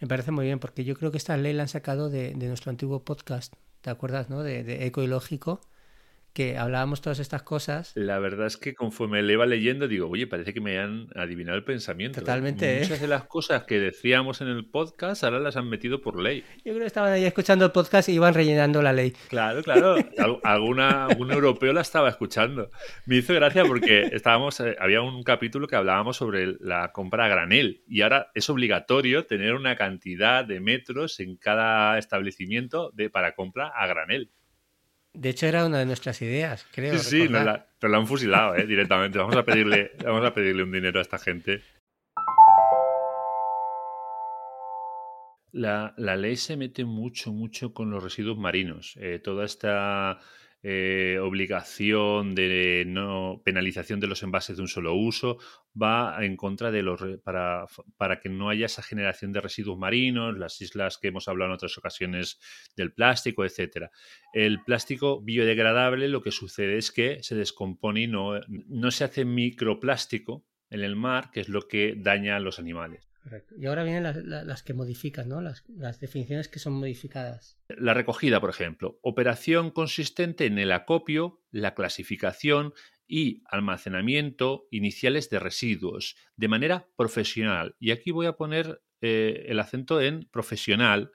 Me parece muy bien porque yo creo que esta ley la han sacado de, de nuestro antiguo podcast, ¿te acuerdas, no? De, de Eco y Lógico, que hablábamos todas estas cosas. La verdad es que conforme le iba leyendo, digo, oye, parece que me han adivinado el pensamiento. Totalmente, ¿eh? Muchas de las cosas que decíamos en el podcast ahora las han metido por ley. Yo creo que estaban ahí escuchando el podcast y iban rellenando la ley. Claro, claro. Al- Alguna, algún europeo la estaba escuchando. Me hizo gracia porque estábamos, eh, había un capítulo que hablábamos sobre la compra a granel y ahora es obligatorio tener una cantidad de metros en cada establecimiento de, para compra a granel. De hecho, era una de nuestras ideas, creo. Sí, nos recordar. la, nos la han fusilado eh, directamente. Vamos a, pedirle, vamos a pedirle un dinero a esta gente. La, la ley se mete mucho, mucho con los residuos marinos. Eh, toda esta eh, obligación de no penalización de los envases de un solo uso va en contra de los para, para que no haya esa generación de residuos marinos, las islas que hemos hablado en otras ocasiones del plástico, etcétera. El plástico biodegradable lo que sucede es que se descompone y no, no se hace microplástico en el mar, que es lo que daña a los animales. Y ahora vienen las, que modifican, ¿no? Las, definiciones que son modificadas. La recogida, por ejemplo, operación consistente en el acopio, la clasificación y almacenamiento iniciales de residuos de manera profesional. Y aquí voy a poner eh, el acento en profesional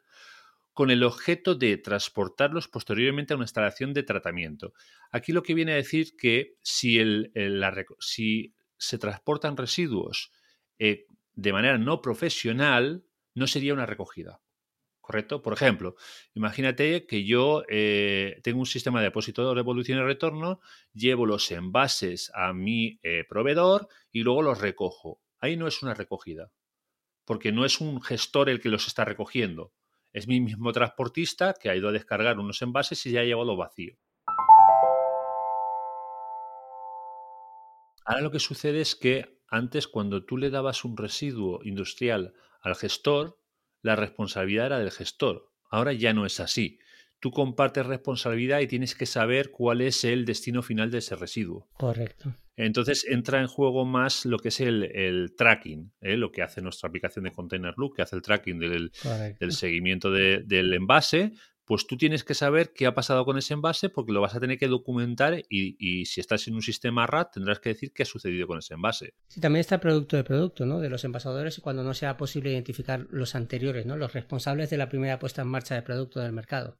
con el objeto de transportarlos posteriormente a una instalación de tratamiento. Aquí lo que viene a decir que si, el- el- si se transportan residuos eh, de manera no profesional, no sería una recogida. ¿Correcto? Por ejemplo, imagínate que yo eh, tengo un sistema de depósito de devolución y retorno, llevo los envases a mi eh, proveedor y luego los recojo. Ahí no es una recogida, porque no es un gestor el que los está recogiendo. Es mi mismo transportista que ha ido a descargar unos envases y ya ha llevado vacío. Ahora lo que sucede es que antes cuando tú le dabas un residuo industrial al gestor, la responsabilidad era del gestor. Ahora ya no es así. Tú compartes responsabilidad y tienes que saber cuál es el destino final de ese residuo. Correcto. Entonces entra en juego más lo que es el, el tracking, ¿eh? lo que hace nuestra aplicación de Container Loop, que hace el tracking del, seguimiento de- del envase, pues tú tienes que saber qué ha pasado con ese envase porque lo vas a tener que documentar y, y si estás en un sistema RAT tendrás que decir qué ha sucedido con ese envase. Sí, también está el producto de producto, ¿no? De los envasadores y cuando no sea posible identificar los anteriores, ¿no? Los responsables de la primera puesta en marcha de producto del mercado.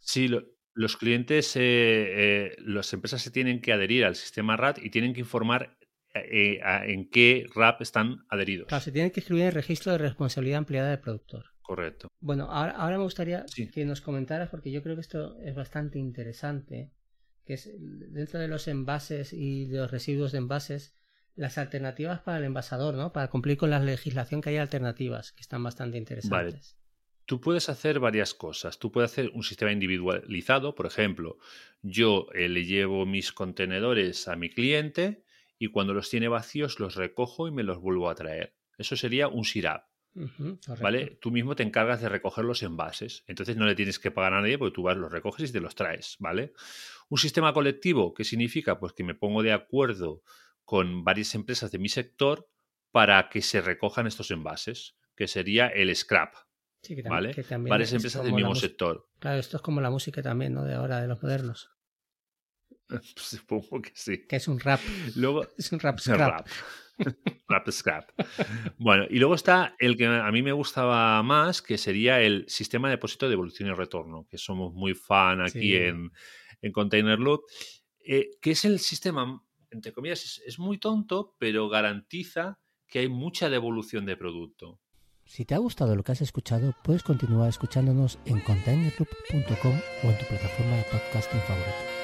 Sí, lo- los clientes, eh, eh, las empresas se tienen que adherir al sistema RAT y tienen que informar eh, a- en qué RAP están adheridos. Claro, se tiene que escribir en el registro de responsabilidad ampliada del productor. Correcto. Bueno, ahora, ahora me gustaría Sí. que nos comentaras, porque yo creo que esto es bastante interesante, que es dentro de los envases y de los residuos de envases, las alternativas para el envasador, ¿no? Para cumplir con la legislación que hay alternativas, que están bastante interesantes. Tú puedes hacer varias cosas. Tú puedes hacer un sistema individualizado. Por ejemplo, yo eh, le llevo mis contenedores a mi cliente y cuando los tiene vacíos los recojo y me los vuelvo a traer. Eso sería un SIRAP. ¿Vale? Tú mismo te encargas de recoger los envases. Entonces no le tienes que pagar a nadie porque tú vas, los recoges y te los traes, ¿vale? Un sistema colectivo, ¿qué significa? Pues que me pongo de acuerdo con varias empresas de mi sector para que se recojan estos envases, que sería el scrap, Sí, que tam- ¿vale? que también Varias es empresas del mismo sector. Claro, esto es como la música también, ¿no? De ahora, de los modernos. Supongo que sí. Que es un rap. Luego, Es un rap scrap. Rap. Rap scrap. Bueno, y luego está el que a mí me gustaba más, que sería el sistema de depósito de devolución y retorno, que somos muy fan aquí Sí. en, en Container Loop, eh, que es el sistema, entre comillas, es, es muy tonto, pero garantiza que hay mucha devolución de producto. Si te ha gustado lo que has escuchado, puedes continuar escuchándonos en containerloop.com o en tu plataforma de podcasting favorita.